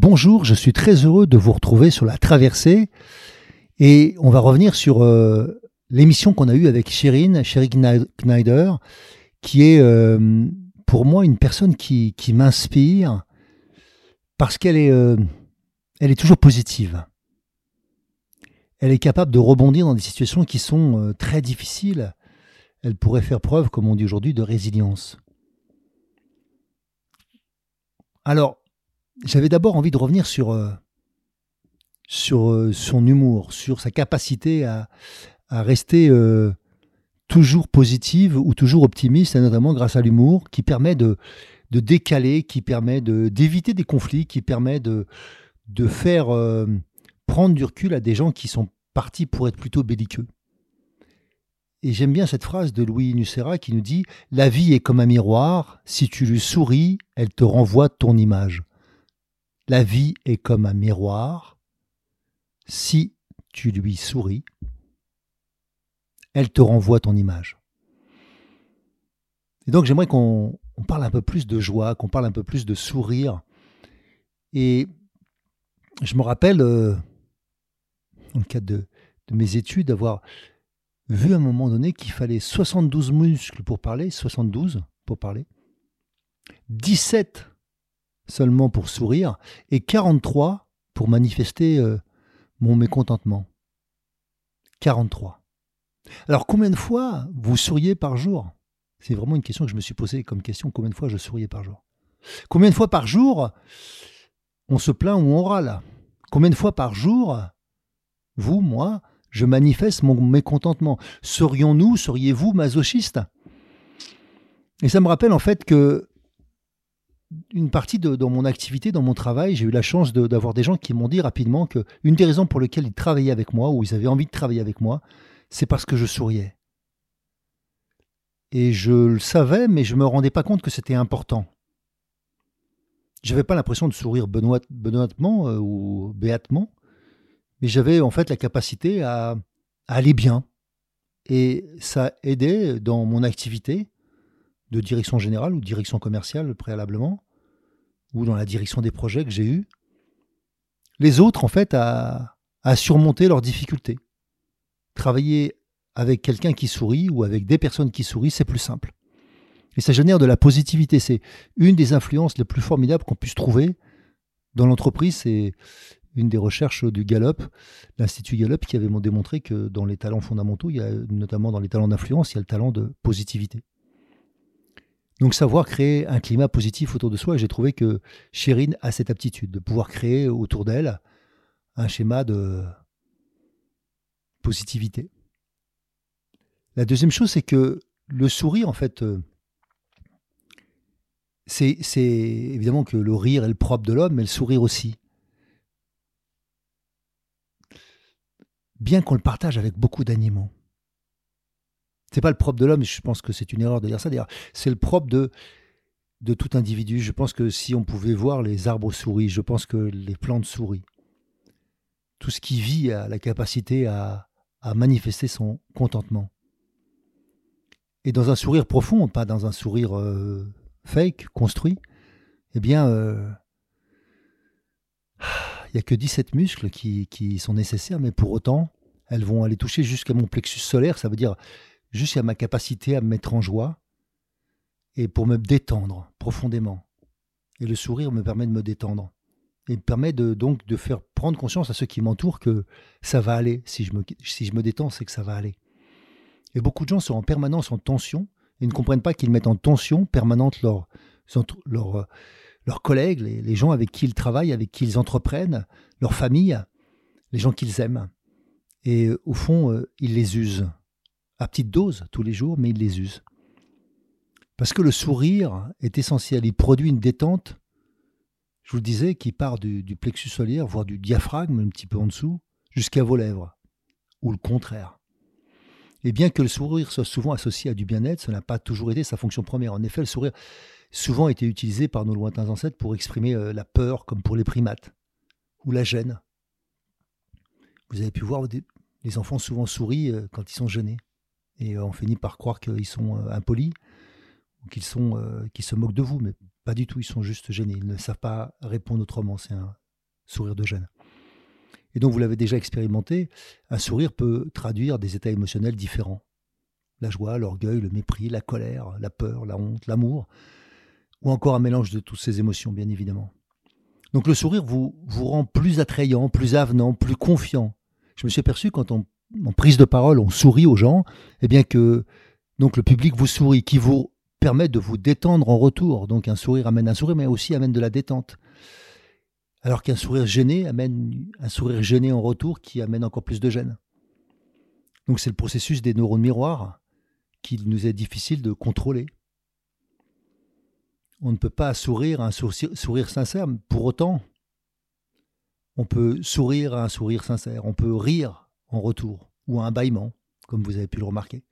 Bonjour, je suis très heureux de vous retrouver sur la traversée et on va revenir sur euh, l'émission qu'on a eue avec Sherine, Sherine Kneider, qui est euh, pour moi une personne qui, m'inspire parce qu'elle est, euh, est toujours positive. Elle est capable de rebondir dans des situations qui sont très difficiles. Elle pourrait faire preuve, comme on dit aujourd'hui, de résilience. Alors, j'avais d'abord envie de revenir sur, euh, sur euh, son humour, sur sa capacité à, rester euh, toujours positive ou toujours optimiste, notamment grâce à l'humour, qui permet de, de décaler, qui permet d'éviter des conflits, qui permet de, de faire prendre du recul à des gens qui sont partis pour être plutôt belliqueux. Et j'aime bien cette phrase de Louis Nucera qui nous dit La vie est comme un miroir, si tu lui souris, elle te renvoie ton image. La vie est comme un miroir. Si tu lui souris, elle te renvoie ton image. Et donc j'aimerais qu'on parle un peu plus de joie, qu'on parle un peu plus de sourire. Et je me rappelle, euh, dans le cadre de, mes études, d'avoir vu à un moment donné qu'il fallait 72 muscles pour parler, 72 pour parler, 17 seulement pour sourire et 43 pour manifester euh, mon mécontentement. 43. Alors combien de fois vous souriez par jour? C'est vraiment une question que je me suis posée comme question, combien de fois je souriais par jour? Combien de fois par jour on se plaint ou on râle? Combien de fois par jour, vous, moi, je manifeste mon mécontentement? Serions-nous, seriez-vous masochiste? Et ça me rappelle en fait que une partie de dans mon activité, dans mon travail, j'ai eu la chance d'avoir des gens qui m'ont dit rapidement que une des raisons pour lesquelles ils travaillaient avec moi ou ils avaient envie de travailler avec moi, c'est parce que je souriais. Et je le savais, mais je me rendais pas compte que c'était important. J'avais pas l'impression de sourire benoîtement euh, ou béatement, mais j'avais en fait la capacité à aller bien. Et ça aidait dans mon activité de direction générale ou direction commerciale préalablement, ou dans la direction des projets que j'ai eus, les autres, en fait, à, surmonter leurs difficultés. Travailler avec quelqu'un qui sourit ou avec des personnes qui sourient, c'est plus simple. Et ça génère de la positivité. C'est une des influences les plus formidables qu'on puisse trouver dans l'entreprise. C'est une des recherches du Gallup, l'Institut Gallup, qui avait démontré que dans les talents fondamentaux, il y a, notamment dans les talents d'influence, il y a le talent de positivité. Donc savoir créer un climat positif autour de soi, j'ai trouvé que Chérine a cette aptitude de pouvoir créer autour d'elle un schéma de positivité. La deuxième chose, c'est que le sourire, en fait, euh, c'est évidemment que le rire est le propre de l'homme, mais le sourire aussi. Bien qu'on le partage avec beaucoup d'animaux. C'est pas le propre de l'homme, je pense que c'est une erreur de dire ça. D'ailleurs, c'est le propre de, de tout individu. Je pense que si on pouvait voir les arbres souris, je pense que les plantes souris, tout ce qui vit a la capacité à, manifester son contentement. Et dans un sourire profond, pas dans un sourire euh, fake, construit, eh bien, euh, il n'y a que 17 muscles qui, qui sont nécessaires, mais pour autant, elles vont aller toucher jusqu'à mon plexus solaire, ça veut dire juste à ma capacité à me mettre en joie et pour me détendre profondément. Et le sourire me permet de me détendre. Et me permet donc de faire prendre conscience à ceux qui m'entourent que ça va aller. Si je me, si je me détends, c'est que ça va aller. Et beaucoup de gens sont en permanence en tension et ne comprennent pas qu'ils mettent en tension permanente leurs leur, leurs collègues, les, gens avec qui ils travaillent, avec qui ils entreprennent, leur famille, les gens qu'ils aiment. Et euh, au fond, euh, ils les usent. À petite dose tous les jours, mais ils les usent. Parce que le sourire est essentiel. Il produit une détente, je vous le disais, qui part du, plexus solaire, voire du diaphragme, un petit peu en dessous, jusqu'à vos lèvres. Ou le contraire. Et bien que le sourire soit souvent associé à du bien-être, ce n'a pas toujours été sa fonction première. En effet, le sourire souvent été utilisé par nos lointains ancêtres pour exprimer euh, la peur, comme pour les primates, ou la gêne. Vous avez pu voir, les enfants souvent sourient euh, quand ils sont gênés. Et euh, on finit par croire qu'ils sont impolis, ou qu'ils sont, qu'ils se moquent de vous, mais pas du tout, ils sont juste gênés. Ils ne savent pas répondre autrement, c'est un sourire de gêne. Et donc, vous l'avez déjà expérimenté, un sourire peut traduire des états émotionnels différents. La joie, l'orgueil, le mépris, la colère, la peur, la honte, l'amour, ou encore un mélange de toutes ces émotions, bien évidemment. Donc le sourire vous, vous rend plus attrayant, plus avenant, plus confiant. Je me suis aperçu quand on, en prise de parole, on sourit aux gens, eh bien que donc le public vous sourit, qui vous permet de vous détendre en retour. Donc un sourire amène un sourire, mais aussi amène de la détente. Alors qu'un sourire gêné amène un sourire gêné en retour qui amène encore plus de gêne. Donc c'est le processus des neurones miroirs qu'il nous est difficile de contrôler. On ne peut pas sourire à un sourire, sincère, pour autant, on peut sourire à un sourire sincère, on peut rire en retour, ou à un bâillement, comme vous avez pu le remarquer.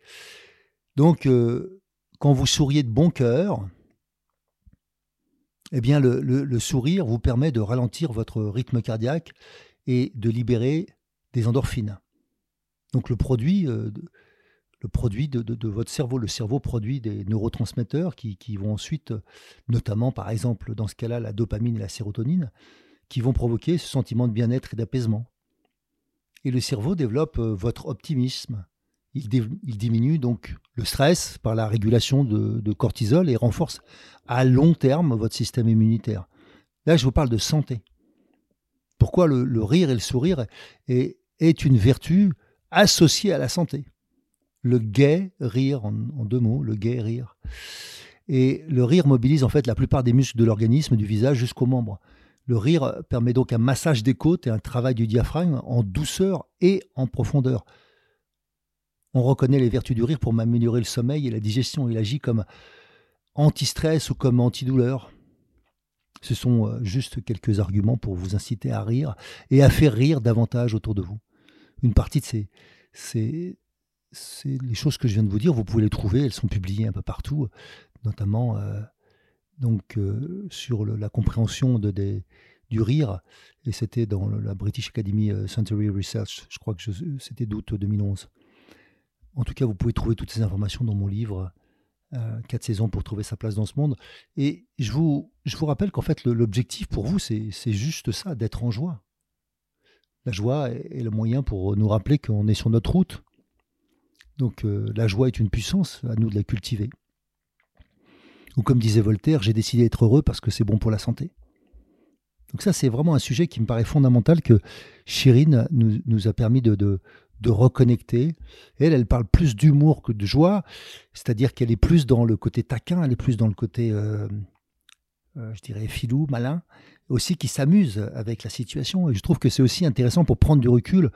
Donc, euh, quand vous souriez de bon cœur, eh bien, le, sourire vous permet de ralentir votre rythme cardiaque et de libérer des endorphines. Donc, le produit, euh, le produit de, votre cerveau. Le cerveau produit des neurotransmetteurs qui, vont ensuite, notamment par exemple dans ce cas-là, la dopamine et la sérotonine, qui vont provoquer ce sentiment de bien-être et d'apaisement. Et le cerveau développe euh, votre optimisme, il, diminue donc le stress par la régulation de, cortisol et renforce à long terme votre système immunitaire. Là, je vous parle de santé. Pourquoi le, rire et le sourire est, une vertu associée à la santé? Le gai rire, en, en deux mots, le gai rire. Et le rire mobilise en fait la plupart des muscles de l'organisme, du visage jusqu'aux membres. Le rire permet donc un massage des côtes et un travail du diaphragme en douceur et en profondeur. On reconnaît les vertus du rire pour m'améliorer le sommeil et la digestion. Il agit comme anti-stress ou comme antidouleur. Ce sont euh, juste quelques arguments pour vous inciter à rire et à faire rire davantage autour de vous. Une partie de ces, les choses que je viens de vous dire, vous pouvez les trouver, elles sont publiées un peu partout, notamment euh, donc euh, sur la compréhension du rire, et c'était dans la British Academy Century Research, je crois que c'était d'août 2011. En tout cas, vous pouvez trouver toutes ces informations dans mon livre, euh, Quatre saisons pour trouver sa place dans ce monde. Et je vous, rappelle qu'en fait, l'objectif pour vous, c'est juste ça, d'être en joie. La joie est, le moyen pour nous rappeler qu'on est sur notre route. Donc euh, la joie est une puissance, à nous de la cultiver. Ou comme disait Voltaire, j'ai décidé d'être heureux parce que c'est bon pour la santé. Donc ça, c'est vraiment un sujet qui me paraît fondamental que Chirine nous, nous a permis de, de reconnecter. Elle, elle parle plus d'humour que de joie, c'est-à-dire qu'elle est plus dans le côté taquin, elle est plus dans le côté, euh, euh, je dirais, filou, malin, aussi qui s'amuse avec la situation. Et je trouve que c'est aussi intéressant pour prendre du recul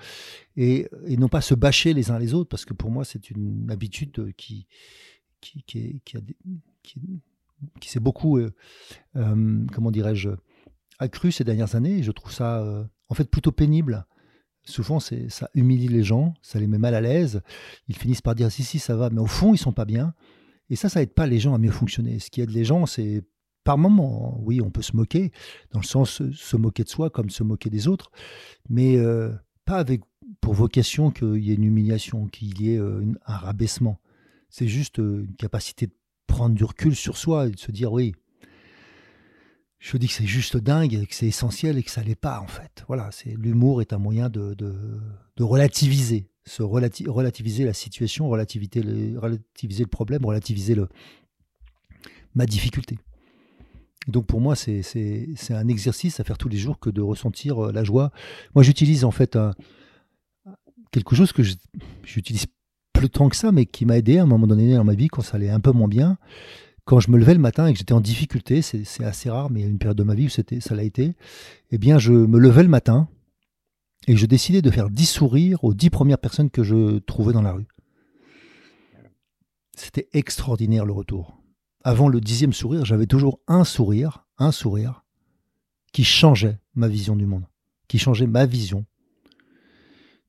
et, non pas se bâcher les uns les autres, parce que pour moi, c'est une habitude qui, qui, qui, qui, s'est beaucoup, euh, comment dirais-je, accrue ces dernières années. Je trouve ça, en fait, plutôt pénible souvent ça humilie les gens, ça les met mal à l'aise. Ils finissent par dire si si ça va, mais au fond ils sont pas bien. Et ça, ça aide pas les gens à mieux fonctionner. Ce qui aide les gens, c'est par moment, oui, on peut se moquer, dans le sens se moquer de soi comme se moquer des autres, mais euh, pas avec pour vocation qu'il y ait une humiliation, qu'il y ait euh, un rabaissement. C'est juste euh, une capacité de prendre du recul sur soi et de se dire oui, je dis que c'est juste dingue, que c'est essentiel et que ça l'est pas en fait. Voilà, c'est l'humour est un moyen de, de, relativiser, se relativiser la situation, relativiser le, relativiser le problème, relativiser le, ma difficulté. Donc pour moi, c'est un exercice à faire tous les jours que de ressentir euh, la joie. Moi, j'utilise en fait quelque chose que j'utilise plus tant que ça, mais qui m'a aidé à un moment donné dans ma vie quand ça allait un peu moins bien. Quand je me levais le matin et que j'étais en difficulté, c'est assez rare, mais il y a une période de ma vie où ça l'a été, eh bien je me levais le matin et je décidais de faire 10 sourires aux 10 premières personnes que je trouvais dans la rue. C'était extraordinaire le retour avant le dixième sourire, j'avais toujours un sourire, un sourire, qui changeait ma vision du monde, qui changeait ma vision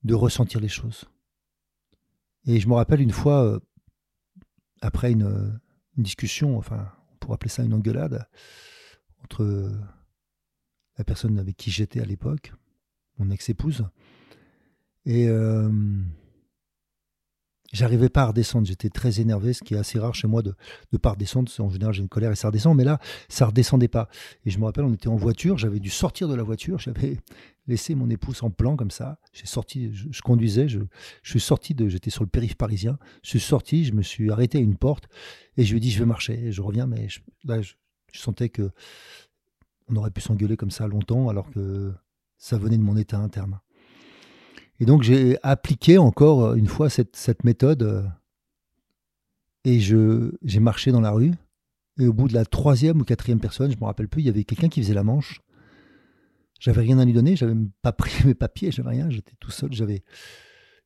de ressentir les choses. Et je me rappelle une fois, euh, après une, discussion, enfin, on pourrait appeler ça une engueulade, entre la personne avec qui j'étais à l'époque, mon ex-épouse, et euh, J'arrivais pas à redescendre, j'étais très énervé, ce qui est assez rare chez moi de ne pas redescendre. En général, j'ai une colère et ça redescend, mais là, ça redescendait pas. Et je me rappelle, on était en voiture, j'avais dû sortir de la voiture, j'avais laissé mon épouse en plan comme ça. J'ai sorti, je, conduisais, je, suis sorti de, j'étais sur le périph' parisien, je suis sorti, je me suis arrêté à une porte et je lui ai dit, je vais marcher, je reviens, mais là, je, sentais que on aurait pu s'engueuler comme ça longtemps alors que ça venait de mon état interne. Et donc j'ai appliqué encore euh, une fois cette, méthode euh, et j'ai marché dans la rue. Et au bout de la troisième ou quatrième personne, je ne me rappelle plus, il y avait quelqu'un qui faisait la manche. J'avais rien à lui donner, j'avais même pas pris mes papiers, j'avais rien, j'étais tout seul, j'avais,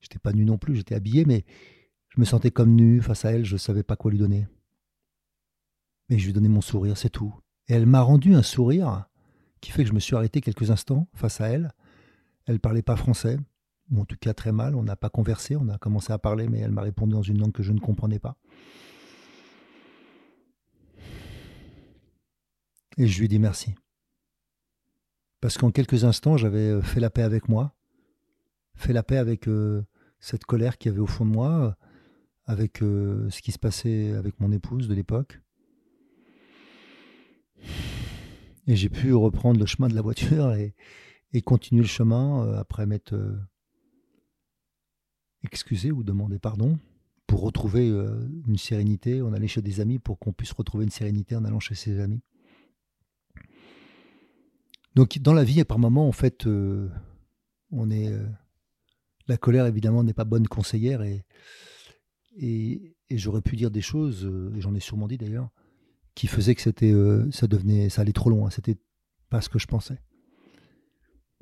j'étais pas nu non plus, j'étais habillé, mais je me sentais comme nu face à elle, je ne savais pas quoi lui donner. Mais je lui donnais mon sourire, c'est tout. Et elle m'a rendu un sourire qui fait que je me suis arrêté quelques instants face à elle. Elle parlait pas français, ou en tout cas très mal. On n'a pas conversé, on a commencé à parler, mais elle m'a répondu dans une langue que je ne comprenais pas. Et je lui ai dit merci. Parce qu'en quelques instants, j'avais euh, fait la paix avec moi, fait la paix avec euh, cette colère qu'il y avait au fond de moi, euh, avec ce qui se passait avec mon épouse de l'époque. Et j'ai pu reprendre le chemin de la voiture et, et continuer le chemin après m'être excuser ou demander pardon pour retrouver euh, une sérénité. On allait chez des amis pour qu'on puisse retrouver une sérénité en allant chez ses amis. Donc dans la vie, par moments, en fait, euh, on est euh, la colère évidemment n'est pas bonne conseillère et et, j'aurais pu dire des choses, et j'en ai sûrement dit d'ailleurs, qui faisaient que c'était ça devenait ça allait trop loin. C'était pas ce que je pensais.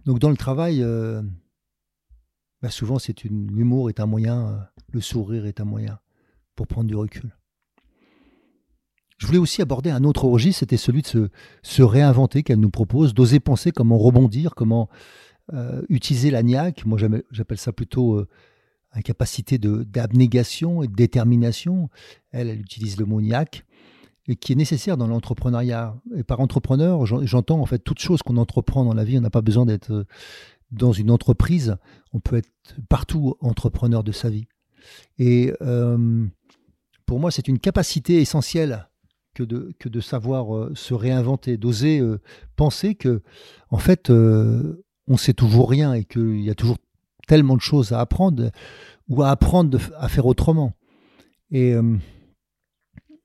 Donc dans le travail bah, souvent l'humour est un moyen, euh, le sourire est un moyen pour prendre du recul. Je voulais aussi aborder un autre registre, c'était celui de se, réinventer qu'elle nous propose, d'oser penser comment rebondir, comment euh, utiliser la niaque. Moi j'appelle ça plutôt euh, une capacité d'abnégation et de détermination. Elle, elle utilise le mot niaque et qui est nécessaire dans l'entrepreneuriat. Et par entrepreneur, j'entends en fait toute chose qu'on entreprend dans la vie. On n'a pas besoin d'être dans une entreprise, on peut être partout entrepreneur de sa vie. Et euh, pour moi, c'est une capacité essentielle que de, savoir euh, se réinventer, d'oser euh, penser que, en fait, on sait toujours rien et qu'il y a toujours tellement de choses à apprendre ou à apprendre à faire autrement. Et,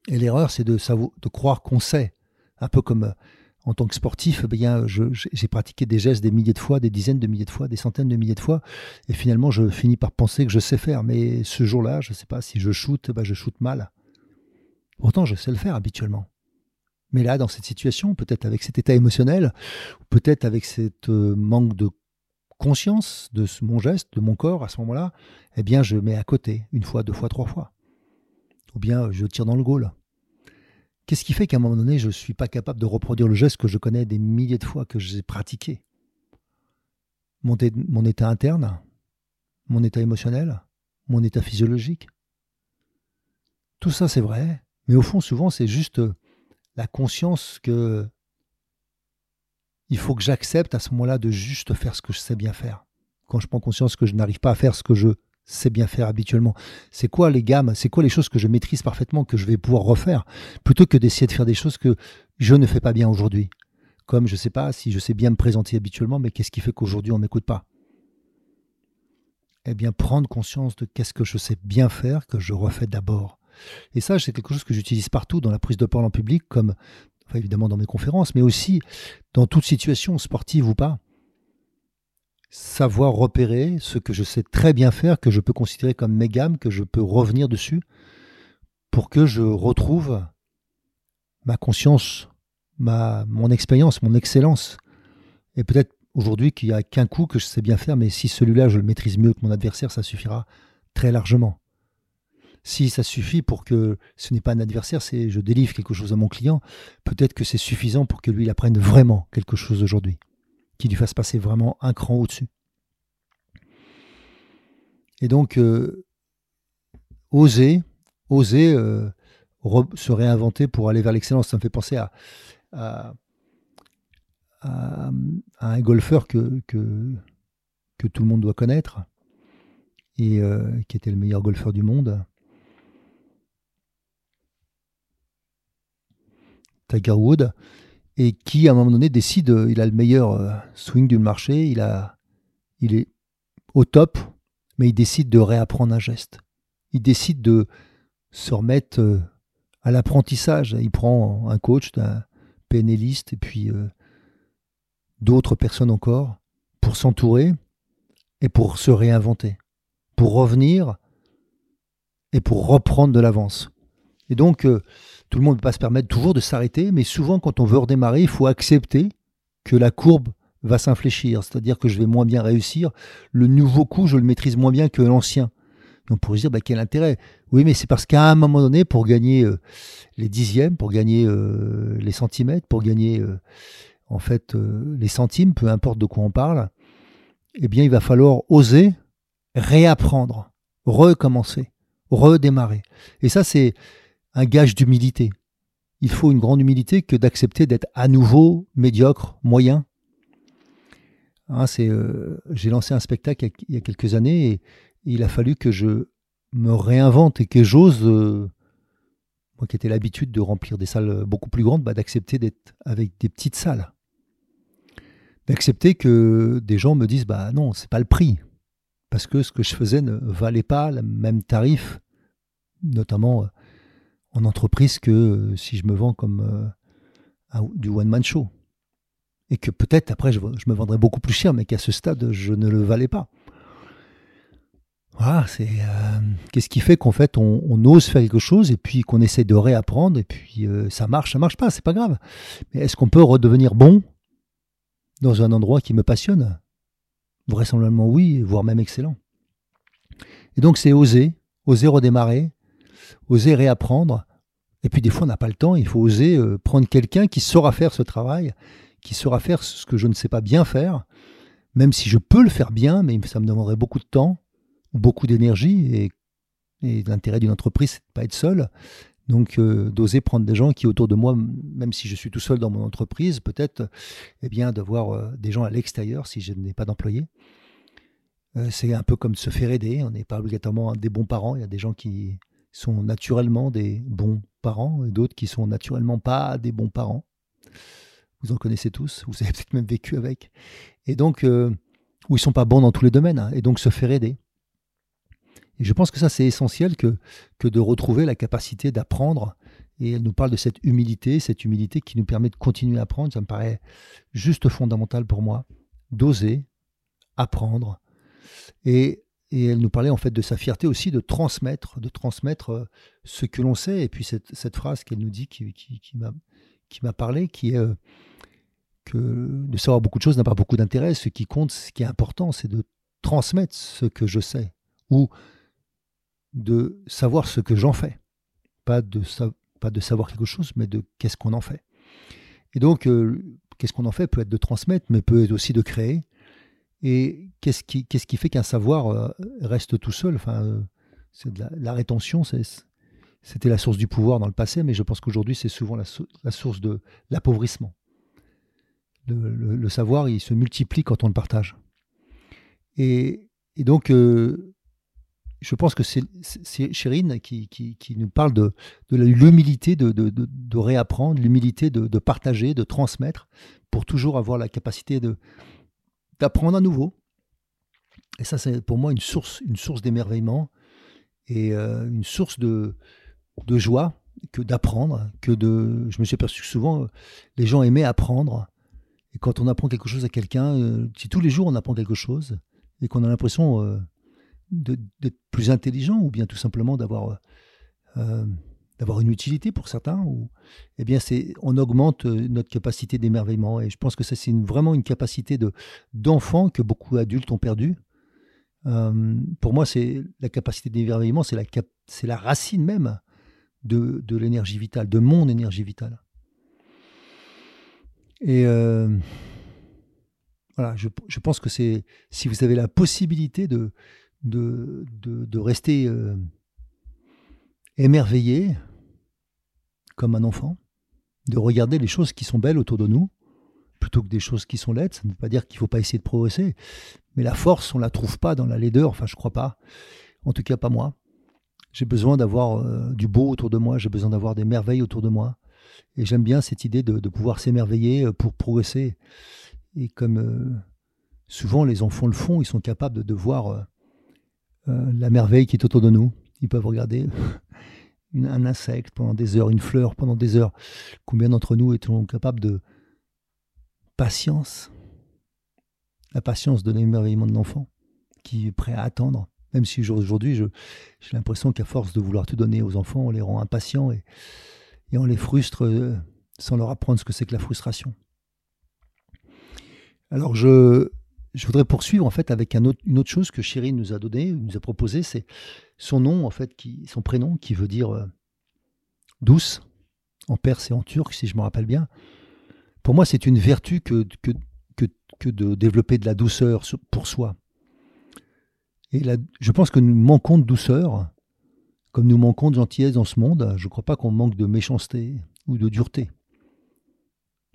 l'erreur, c'est de croire qu'on sait, un peu comme en tant que sportif, eh j'ai pratiqué des gestes des milliers de fois, des dizaines de milliers de fois, des centaines de milliers de fois, et finalement, je finis par penser que je sais faire. Mais ce jour-là, je ne sais pas si je shoote, bah, je shoote mal. Pourtant, je sais le faire habituellement. Mais là, dans cette situation, peut-être avec cet état émotionnel, peut-être avec cette euh, manque de conscience de mon geste, de mon corps à ce moment-là, eh bien, je mets à côté, une fois, deux fois, trois fois. Ou bien je tire dans le goal. Qu'est-ce qui fait qu'à un moment donné, je ne suis pas capable de reproduire le geste que je connais des milliers de fois que j'ai pratiqué? Mon, mon état interne, mon état émotionnel, mon état physiologique? Tout ça, c'est vrai, mais au fond, souvent, c'est juste la conscience que il faut que j'accepte à ce moment-là de juste faire ce que je sais bien faire. Quand je prends conscience que je n'arrive pas à faire ce que je c'est bien faire habituellement. C'est quoi les gammes? C'est quoi les choses que je maîtrise parfaitement, que je vais pouvoir refaire, plutôt que d'essayer de faire des choses que je ne fais pas bien aujourd'hui Comme je ne sais pas si je sais bien me présenter habituellement, mais qu'est-ce qui fait qu'aujourd'hui on ne m'écoute pas? Eh bien, prendre conscience de qu'est-ce que je sais bien faire, que je refais d'abord. Et ça, c'est quelque chose que j'utilise partout dans la prise de parole en public, comme évidemment dans mes conférences, mais aussi dans toute situation sportive ou pas. Savoir repérer ce que je sais très bien faire, que je peux considérer comme mes gammes, que je peux revenir dessus, pour que je retrouve ma conscience, ma, mon expérience, mon excellence. Et peut-être aujourd'hui qu'il n'y a qu'un coup que je sais bien faire, mais si celui-là je le maîtrise mieux que mon adversaire, ça suffira très largement. Si ça suffit pour que ce n'est pas un adversaire, c'est je délivre quelque chose à mon client, peut-être que c'est suffisant pour que lui il apprenne vraiment quelque chose aujourd'hui, qui lui fasse passer vraiment un cran au-dessus. Et donc, euh, oser, oser euh, se réinventer pour aller vers l'excellence, ça me fait penser à, un golfeur que, tout le monde doit connaître, et euh, qui était le meilleur golfeur du monde, Tiger Wood, et qui à un moment donné décide, euh, il a le meilleur euh, swing du marché, il, est au top, mais il décide de réapprendre un geste. Il décide de se remettre euh, à l'apprentissage. Il prend un coach, un PNListe et puis d'autres personnes encore pour s'entourer et pour se réinventer, pour revenir et pour reprendre de l'avance. Et donc, tout le monde ne peut pas se permettre toujours de s'arrêter, mais souvent quand on veut redémarrer, il faut accepter que la courbe va s'infléchir, c'est-à-dire que je vais moins bien réussir. Le nouveau coup, je le maîtrise moins bien que l'ancien. On pourrait se dire, bah, quel intérêt? Oui, mais c'est parce qu'à un moment donné, pour gagner euh, les dixièmes, pour gagner euh, les centimètres, pour gagner euh, en fait les centimes, peu importe de quoi on parle, eh bien, il va falloir oser réapprendre, recommencer, redémarrer. Et ça, c'est un gage d'humilité. Il faut une grande humilité que d'accepter d'être à nouveau médiocre, moyen. Hein, euh, j'ai lancé un spectacle il y a quelques années et, il a fallu que je me réinvente et que j'ose, euh, moi qui étais l'habitude de remplir des salles beaucoup plus grandes, bah, d'accepter d'être avec des petites salles. D'accepter que des gens me disent bah non, c'est pas le prix. Parce que ce que je faisais ne valait pas le même tarif, notamment euh, en entreprise que euh, si je me vends comme euh, du one-man show. Et que peut-être après je, me vendrais beaucoup plus cher, mais qu'à ce stade, je ne le valais pas. Voilà, c'est euh, qu'est-ce qui fait qu'en fait on, ose faire quelque chose et puis qu'on essaie de réapprendre et puis ça marche, ça marche pas, c'est pas grave. Mais est-ce qu'on peut redevenir bon dans un endroit qui me passionne? Vraisemblablement oui, voire même excellent. Et donc c'est oser, oser redémarrer, oser réapprendre. Et puis des fois, on n'a pas le temps, il faut oser euh, prendre quelqu'un qui saura faire ce travail, qui saura faire ce que je ne sais pas bien faire, même si je peux le faire bien, mais ça me demanderait beaucoup de temps, beaucoup d'énergie, et, l'intérêt d'une entreprise, c'est de pas être seul. Donc euh, d'oser prendre des gens qui autour de moi, même si je suis tout seul dans mon entreprise, peut-être eh bien d'avoir euh, des gens à l'extérieur si je n'ai pas d'employés. c'est un peu comme se faire aider. On n'est pas obligatoirement des bons parents. Il y a des gens qui, sont naturellement des bons parents et d'autres qui sont naturellement pas des bons parents. Vous en connaissez tous, vous avez peut-être même vécu avec. Et donc, euh, où ils sont pas bons dans tous les domaines, hein, et donc se faire aider. Et je pense que ça, c'est essentiel que, de retrouver la capacité d'apprendre. Et elle nous parle de cette humilité, cette humilité qui nous permet de continuer à apprendre. Ça me paraît juste fondamental pour moi, d'oser apprendre. Et et elle nous parlait en fait de sa fierté aussi de transmettre, de transmettre euh, ce que l'on sait. Et puis cette, phrase qu'elle nous dit qui, m'a parlé, qui est euh, que de savoir beaucoup de choses n'a pas beaucoup d'intérêt. Ce qui compte, ce qui est important, c'est de transmettre ce que je sais ou de savoir ce que j'en fais. Pas de, pas de savoir quelque chose, mais de qu'est-ce qu'on en fait. Et donc, euh, qu'est-ce qu'on en fait peut être de transmettre, mais peut être aussi de créer et qu'est-ce qui, fait qu'un savoir euh, reste tout seul? Enfin, euh, c'est la, rétention, c'était la source du pouvoir dans le passé, mais je pense qu'aujourd'hui, c'est souvent la, source de l'appauvrissement. Le, savoir, il se multiplie quand on le partage. Et, donc, euh, je pense que c'est, Chérine qui, nous parle de, l'humilité de, de, réapprendre, l'humilité de, partager, de transmettre, pour toujours avoir la capacité d'apprendre à nouveau. Et ça, c'est pour moi une source, une source d'émerveillement et euh, une source de, de joie que d'apprendre, que de. Je me suis aperçu que souvent, les gens aimaient apprendre. Et quand on apprend quelque chose à quelqu'un, euh, si tous les jours on apprend quelque chose, et qu'on a l'impression euh, d'être plus intelligent, ou bien tout simplement d'avoir euh, d'avoir une utilité pour certains, ou, eh bien c'est, on augmente notre capacité d'émerveillement. Et je pense que ça, c'est vraiment une capacité de, d'enfant que beaucoup d'adultes ont perdu. Pour moi, c'est la capacité d'émerveillement, c'est la, la racine même de, de l'énergie vitale, de mon énergie vitale. Et voilà, je, je, pense que c'est si vous avez la possibilité de, de, de, rester émerveillé comme un enfant, de regarder les choses qui sont belles autour de nous, plutôt que des choses qui sont laides. Ça ne veut pas dire qu'il ne faut pas essayer de progresser, mais la force, on ne la trouve pas dans la laideur, enfin je crois pas, en tout cas pas moi. J'ai besoin d'avoir euh, du beau autour de moi, j'ai besoin d'avoir des merveilles autour de moi. Et j'aime bien cette idée de, pouvoir s'émerveiller euh, pour progresser. Et comme euh, souvent les enfants le font, ils sont capables de, voir la merveille qui est autour de nous. Ils peuvent regarder un insecte pendant des heures, une fleur pendant des heures. Combien d'entre nous sont capables de patience La patience de l'émerveillement de l'enfant qui est prêt à attendre même si aujourd'hui, j'ai l'impression qu'à force de vouloir tout donner aux enfants, on les rend impatients et, on les frustre euh, sans leur apprendre ce que c'est que la frustration. Alors je, voudrais poursuivre en fait avec une autre chose que Chéri nous a donné, nous a proposé, c'est son nom en fait, son prénom qui veut dire euh, douce en perse et en turc, si je me rappelle bien. Pour moi, c'est une vertu que, de développer de la douceur pour soi. Et je pense que nous manquons de douceur, comme nous manquons de gentillesse dans ce monde. Je ne crois pas qu'on manque de méchanceté ou de dureté.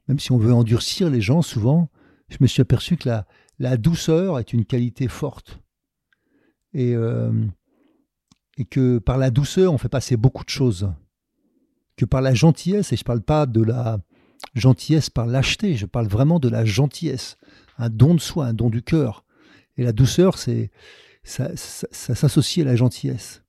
Même si on veut endurcir les gens, souvent, je me suis aperçu que la, la douceur est une qualité forte. Et, euh, et que par la douceur, on fait passer beaucoup de choses. Que par la gentillesse, et je ne parle pas de la gentillesse par lâcheté, je parle vraiment de la gentillesse, un don de soi, un don du cœur. Et la douceur, c'est ça, s'associe à la gentillesse.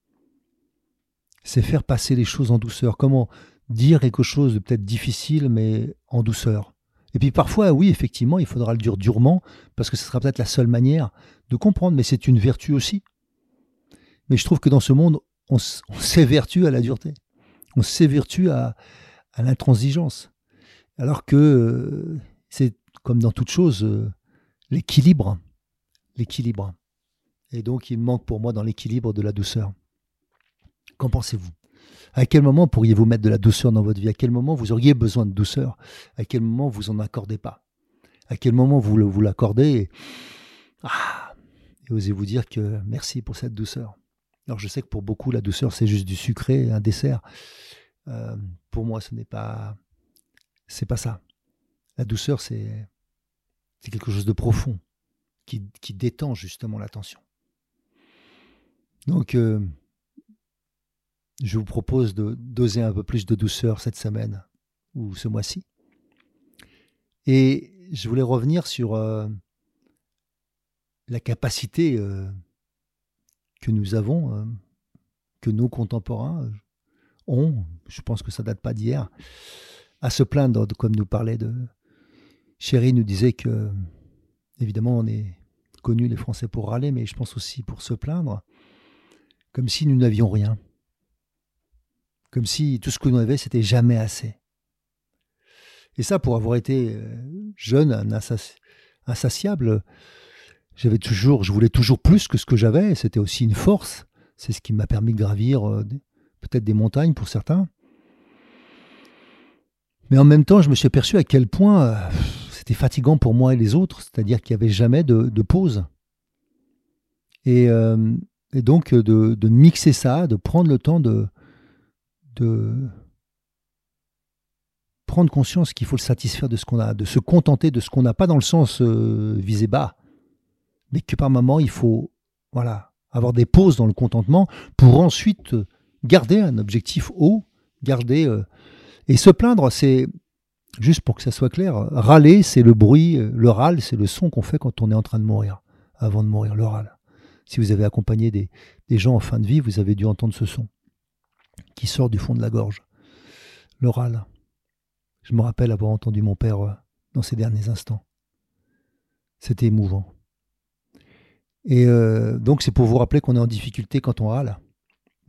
C'est faire passer les choses en douceur. Comment dire quelque chose de peut-être difficile, mais en douceur. Et puis parfois, oui, effectivement, il faudra le dire durement, parce que ce sera peut-être la seule manière de comprendre, mais c'est une vertu aussi. Mais je trouve que dans ce monde, on, s'évertue à la dureté. On s'évertue à, à l'intransigeance. Alors que euh, c'est comme dans toute chose, euh, l'équilibre. L'équilibre. Et donc, il manque pour moi dans l'équilibre de la douceur. Qu'en pensez-vous? À quel moment pourriez-vous mettre de la douceur dans votre vie? À quel moment vous auriez besoin de douceur? À quel moment vous en accordez pas? À quel moment vous, vous l'accordez et, ah, et osez-vous dire que merci pour cette douceur? Alors, je sais que pour beaucoup, la douceur, c'est juste du sucré, un dessert. Euh, pour moi, ce n'est pas, c'est pas ça. La douceur, c'est, quelque chose de profond qui, détend justement l'attention. Donc, euh, je vous propose de doser un peu plus de douceur cette semaine ou ce mois-ci. Et je voulais revenir sur euh, la capacité euh, que nous avons, que nos contemporains ont, je pense que ça date pas d'hier, à se plaindre, comme nous parlait de... Chéri nous disait que, évidemment, on est connus les Français pour râler, mais je pense aussi pour se plaindre comme si nous n'avions rien. Comme si tout ce que nous avions, c'était jamais assez. Et ça, pour avoir été euh, jeune, insatiable, j'avais toujours, je voulais toujours plus que ce que j'avais. C'était aussi une force. C'est ce qui m'a permis de gravir euh, peut-être des montagnes pour certains. Mais en même temps, je me suis aperçu à quel point euh, c'était fatigant pour moi et les autres, c'est-à-dire qu'il n'y avait jamais de, pause. Et, et donc euh, de, mixer ça, de prendre le temps de, prendre conscience qu'il faut le satisfaire de ce qu'on a, de se contenter de ce qu'on n'a pas dans le sens euh, visé bas, mais que par moment il faut voilà, avoir des pauses dans le contentement pour ensuite garder un objectif haut, garder euh, et se plaindre, c'est juste pour que ça soit clair, râler c'est le bruit, le râle c'est le son qu'on fait quand on est en train de mourir, avant de mourir, le râle. Si vous avez accompagné des, gens en fin de vie, vous avez dû entendre ce son qui sort du fond de la gorge. le râle. Je me rappelle avoir entendu mon père euh, dans ces derniers instants. C'était émouvant. Et euh, donc c'est pour vous rappeler qu'on est en difficulté quand on râle,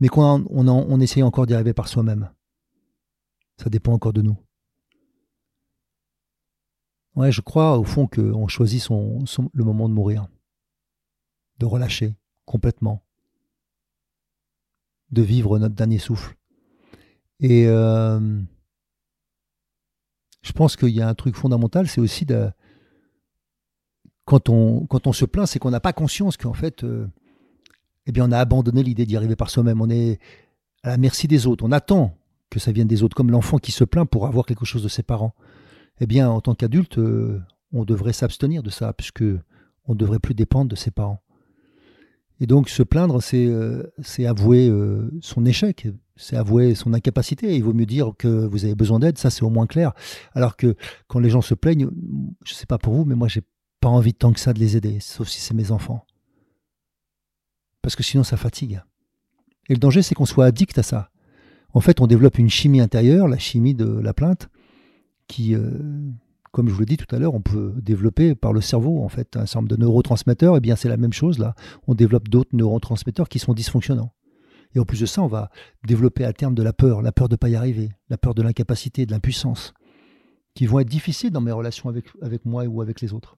mais qu'on on, essaye encore d'y arriver par soi-même. Ça dépend encore de nous. Ouais, je crois au fond qu'on choisit le moment de mourir, de relâcher complètement, de vivre notre dernier souffle. Et euh, je pense qu'il y a un truc fondamental, c'est aussi de, quand on, quand on se plaint, c'est qu'on n'a pas conscience qu'en fait, euh, eh bien, on a abandonné l'idée d'y arriver par soi-même. On est à la merci des autres. On attend que ça vienne des autres, comme l'enfant qui se plaint pour avoir quelque chose de ses parents. Eh bien, en tant qu'adulte, euh, on devrait s'abstenir de ça, puisque on ne devrait plus dépendre de ses parents. Et donc se plaindre, c'est euh, avouer euh, son échec, c'est avouer son incapacité. Il vaut mieux dire que vous avez besoin d'aide, ça c'est au moins clair. Alors que quand les gens se plaignent, je ne sais pas pour vous, mais moi j'ai pas envie tant que ça de les aider, sauf si c'est mes enfants. Parce que sinon ça fatigue. Et le danger c'est qu'on soit addict à ça. En fait, on développe une chimie intérieure, la chimie de la plainte, qui, euh, comme je vous l'ai dit tout à l'heure, on peut développer par le cerveau en fait un certain nombre de neurotransmetteurs. Et eh bien c'est la même chose là. On développe d'autres neurotransmetteurs qui sont dysfonctionnants. Et en plus de ça, on va développer à terme de la peur, la peur de ne pas y arriver, la peur de l'incapacité, de l'impuissance, qui vont être difficiles dans mes relations avec moi ou avec les autres.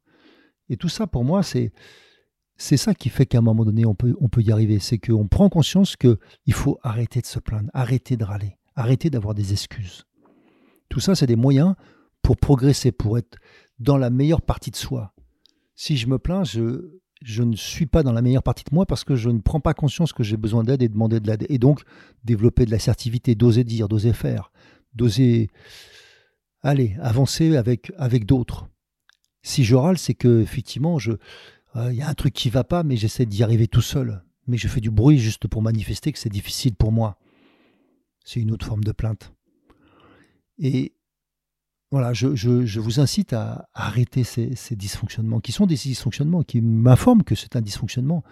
Et tout ça, pour moi, c'est c'est ça qui fait qu'à un moment donné, on peut, on peut y arriver. C'est qu'on prend conscience qu'il faut arrêter de se plaindre, arrêter de râler, arrêter d'avoir des excuses. Tout ça, c'est des moyens pour progresser, pour être dans la meilleure partie de soi. Si je me plains, je, je ne suis pas dans la meilleure partie de moi parce que je ne prends pas conscience que j'ai besoin d'aide et demander de l'aide. Et donc, développer de l'assertivité, d'oser dire, d'oser faire, d'oser aller, avancer avec, avec d'autres. Si je râle, c'est que effectivement, je, il euh, y a un truc qui va pas, mais j'essaie d'y arriver tout seul. Mais je fais du bruit juste pour manifester que c'est difficile pour moi. C'est une autre forme de plainte. Et voilà, je, vous incite à, arrêter ces, dysfonctionnements, qui sont des dysfonctionnements, qui m'informent que c'est un dysfonctionnement.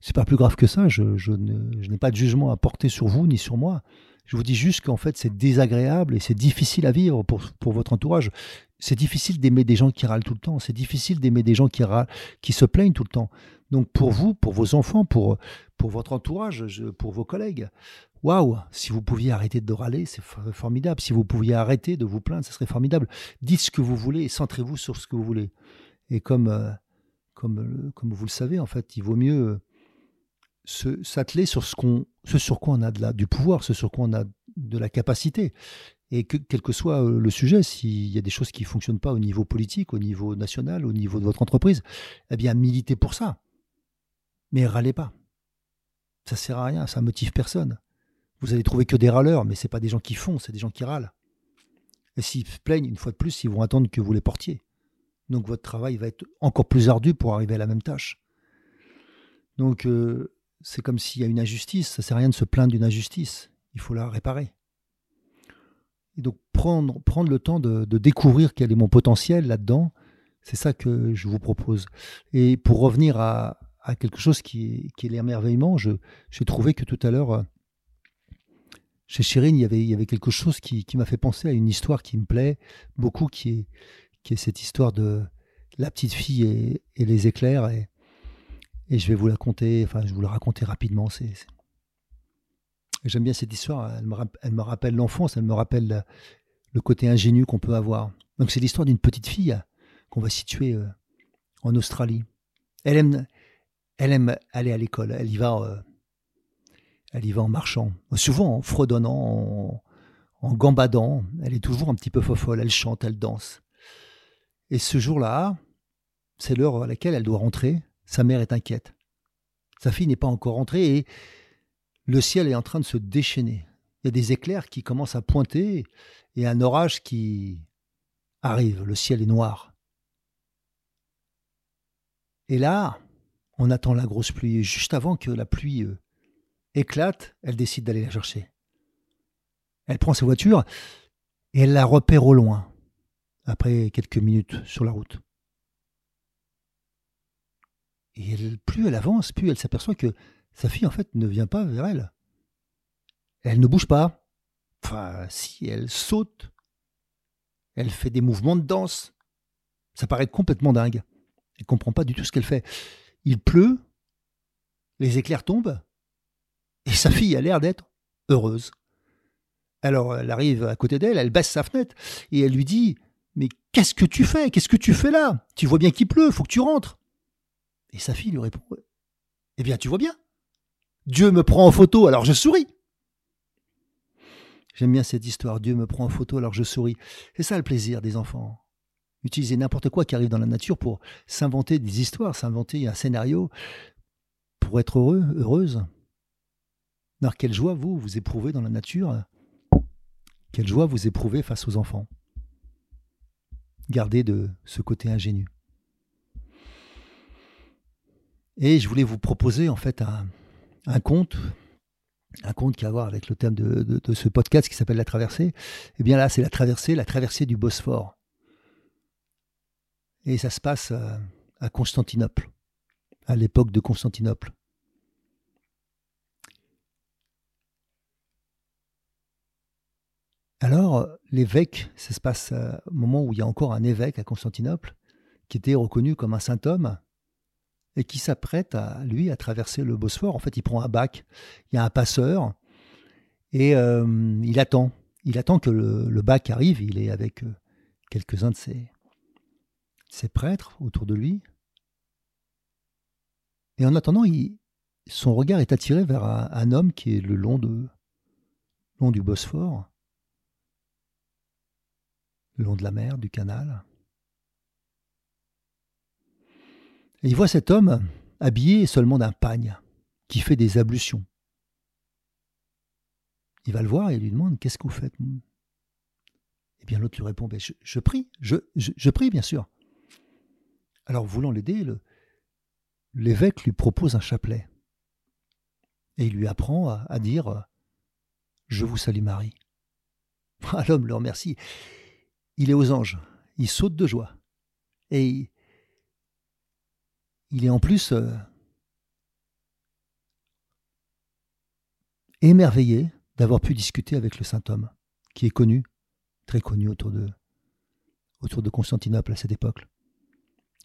C'est pas plus grave que ça, je, n'ai pas de jugement à porter sur vous ni sur moi. Je vous dis juste qu'en fait, c'est désagréable et c'est difficile à vivre pour, votre entourage. C'est difficile d'aimer des gens qui râlent tout le temps. C'est difficile d'aimer des gens qui, râlent, qui se plaignent tout le temps. Donc pour vous, pour vos enfants, pour, pour votre entourage, pour vos collègues, Waouh, si vous pouviez arrêter de râler, c'est formidable. Si vous pouviez arrêter de vous plaindre, ce serait formidable. Dites ce que vous voulez et centrez-vous sur ce que vous voulez. Et comme, euh, comme, euh, comme vous le savez, en fait, il vaut mieux s'atteler sur ce, qu'on, ce sur quoi on a du pouvoir, ce sur quoi on a de la capacité. Et que, quel que soit euh, le sujet, s'il y a des choses qui ne fonctionnent pas au niveau politique, au niveau national, au niveau de votre entreprise, eh bien, militez pour ça. Mais râlez pas. Ça sert à rien, ça motive personne. Vous allez trouver que des râleurs, mais ce pas des gens qui font, c'est des gens qui râlent. Et s'ils se plaignent, une fois de plus, ils vont attendre que vous les portiez. Donc votre travail va être encore plus ardu pour arriver à la même tâche. Donc euh, c'est comme s'il y a une injustice, ça ne sert à rien de se plaindre d'une injustice, il faut la réparer. Et donc prendre, prendre le temps de, découvrir quel est mon potentiel là-dedans, c'est ça que je vous propose. Et pour revenir à, quelque chose qui est, l'émerveillement, j'ai trouvé que tout à l'heure, chez Chirine, il y avait, quelque chose qui, m'a fait penser à une histoire qui me plaît beaucoup, qui est, cette histoire de la petite fille et, les éclairs. Et, je vais vous la conter, enfin, je vous la raconter rapidement. C'est, J'aime bien cette histoire, elle me, elle me rappelle l'enfance, elle me rappelle le côté ingénu qu'on peut avoir. Donc c'est l'histoire d'une petite fille qu'on va situer euh, en Australie. Elle aime, elle aller à l'école, elle y va euh, elle y va en marchant, souvent en fredonnant, en, gambadant. Elle est toujours un petit peu fofolle, elle chante, elle danse. Et ce jour-là, c'est l'heure à laquelle elle doit rentrer. Sa mère est inquiète. Sa fille n'est pas encore rentrée et le ciel est en train de se déchaîner. Il y a des éclairs qui commencent à pointer et un orage qui arrive. Le ciel est noir. Et là, on attend la grosse pluie. juste avant que la pluie euh, éclate, elle décide d'aller la chercher. Elle prend sa voiture et elle la repère au loin, après quelques minutes sur la route. Et plus elle avance, plus elle s'aperçoit que sa fille, en fait, ne vient pas vers elle. Elle ne bouge pas. Enfin, si elle saute, elle fait des mouvements de danse. Ça paraît complètement dingue. Elle comprend pas du tout ce qu'elle fait. Il pleut, les éclairs tombent, et sa fille a l'air d'être heureuse. Alors elle arrive à côté d'elle, elle baisse sa fenêtre et elle lui dit Mais qu'est-ce que tu fais? Qu'est-ce que tu fais là? Tu vois bien qu'il pleut, faut que tu rentres. Et sa fille lui répond Eh bien, tu vois bien. Dieu me prend en photo, alors je souris. J'aime bien cette histoire. Dieu me prend en photo, alors je souris. C'est ça le plaisir des enfants. Utiliser n'importe quoi qui arrive dans la nature pour s'inventer des histoires, s'inventer un scénario pour être heureux, heureuse. Alors, quelle joie, vous, vous éprouvez dans la nature Quelle joie vous éprouvez face aux enfants Gardez de ce côté ingénu. Et je voulais vous proposer en fait un, conte, un conte qui a à voir avec le thème de, ce podcast qui s'appelle La traversée. Eh bien là, c'est la traversée, la traversée du Bosphore. Et ça se passe euh, à Constantinople, à l'époque de Constantinople. Alors, l'évêque, ça se passe euh, au moment où il y a encore un évêque à Constantinople, qui était reconnu comme un saint homme, et qui s'apprête à lui à traverser le Bosphore. En fait, il prend un bac, il y a un passeur et euh, il attend. Il attend que le, bac arrive. Il est avec euh, quelques-uns de ses, prêtres autour de lui. Et en attendant, son regard est attiré vers un, homme qui est le long, de, long du Bosphore, le long de la mer, du canal. Et il voit cet homme habillé seulement d'un pagne, qui fait des ablutions. Il va le voir et lui demande Qu'est-ce que vous faites Eh bien, l'autre lui répond ben, je, prie, je, prie, bien sûr. Alors, voulant l'aider, l'évêque lui propose un chapelet. Et il lui apprend à, dire Je vous salue Marie. Ah, l'homme le remercie. Il est aux anges. Il saute de joie. Et il est en plus euh, émerveillé d'avoir pu discuter avec le saint homme, qui est connu, très connu autour de, Constantinople à cette époque.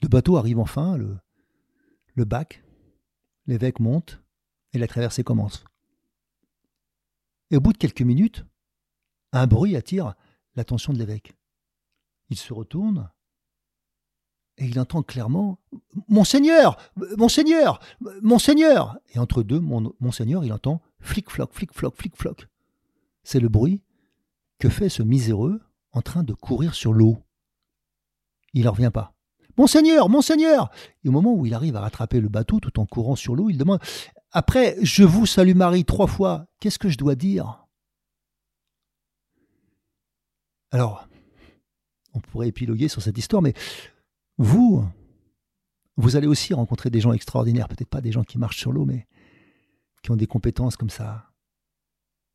Le bateau arrive enfin, le, le bac, l'évêque monte et la traversée commence. Et au bout de quelques minutes, un bruit attire l'attention de l'évêque. Il se retourne et il entend clairement Monseigneur Monseigneur Monseigneur Et entre deux, mon, Monseigneur, il entend flic-floc, flic-floc, flic-floc. C'est le bruit que fait ce miséreux en train de courir sur l'eau. Il n'en revient pas. Monseigneur Monseigneur Et au moment où il arrive à rattraper le bateau tout en courant sur l'eau, il demande Après, je vous salue Marie trois fois, qu'est-ce que je dois dire? Alors, on pourrait épiloguer sur cette histoire, mais vous, vous allez aussi rencontrer des gens extraordinaires, peut-être pas des gens qui marchent sur l'eau, mais qui ont des compétences comme ça.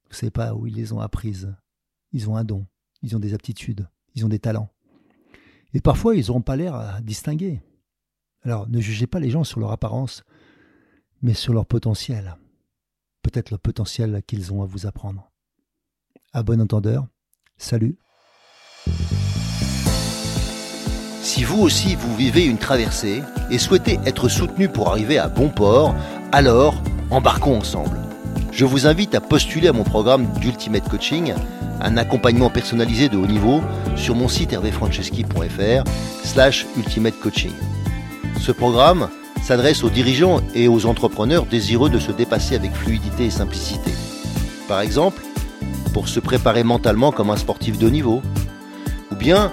Vous ne savez pas où ils les ont apprises. Ils ont un don, ils ont des aptitudes, ils ont des talents. Et parfois, ils n'auront pas l'air à distinguer. Alors, ne jugez pas les gens sur leur apparence, mais sur leur potentiel. Peut-être le potentiel qu'ils ont à vous apprendre. À bon entendeur, salut. Si vous aussi vous vivez une traversée et souhaitez être soutenu pour arriver à bon port, alors embarquons ensemble. Je vous invite à postuler à mon programme d'Ultimate Coaching, un accompagnement personnalisé de haut niveau sur mon site hervéfranceschi.fr slash ultimate coaching. Ce programme s'adresse aux dirigeants et aux entrepreneurs désireux de se dépasser avec fluidité et simplicité. Par exemple, pour se préparer mentalement comme un sportif de niveau, ou bien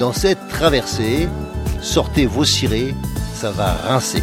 Dans cette traversée, sortez vos cirés, ça va rincer.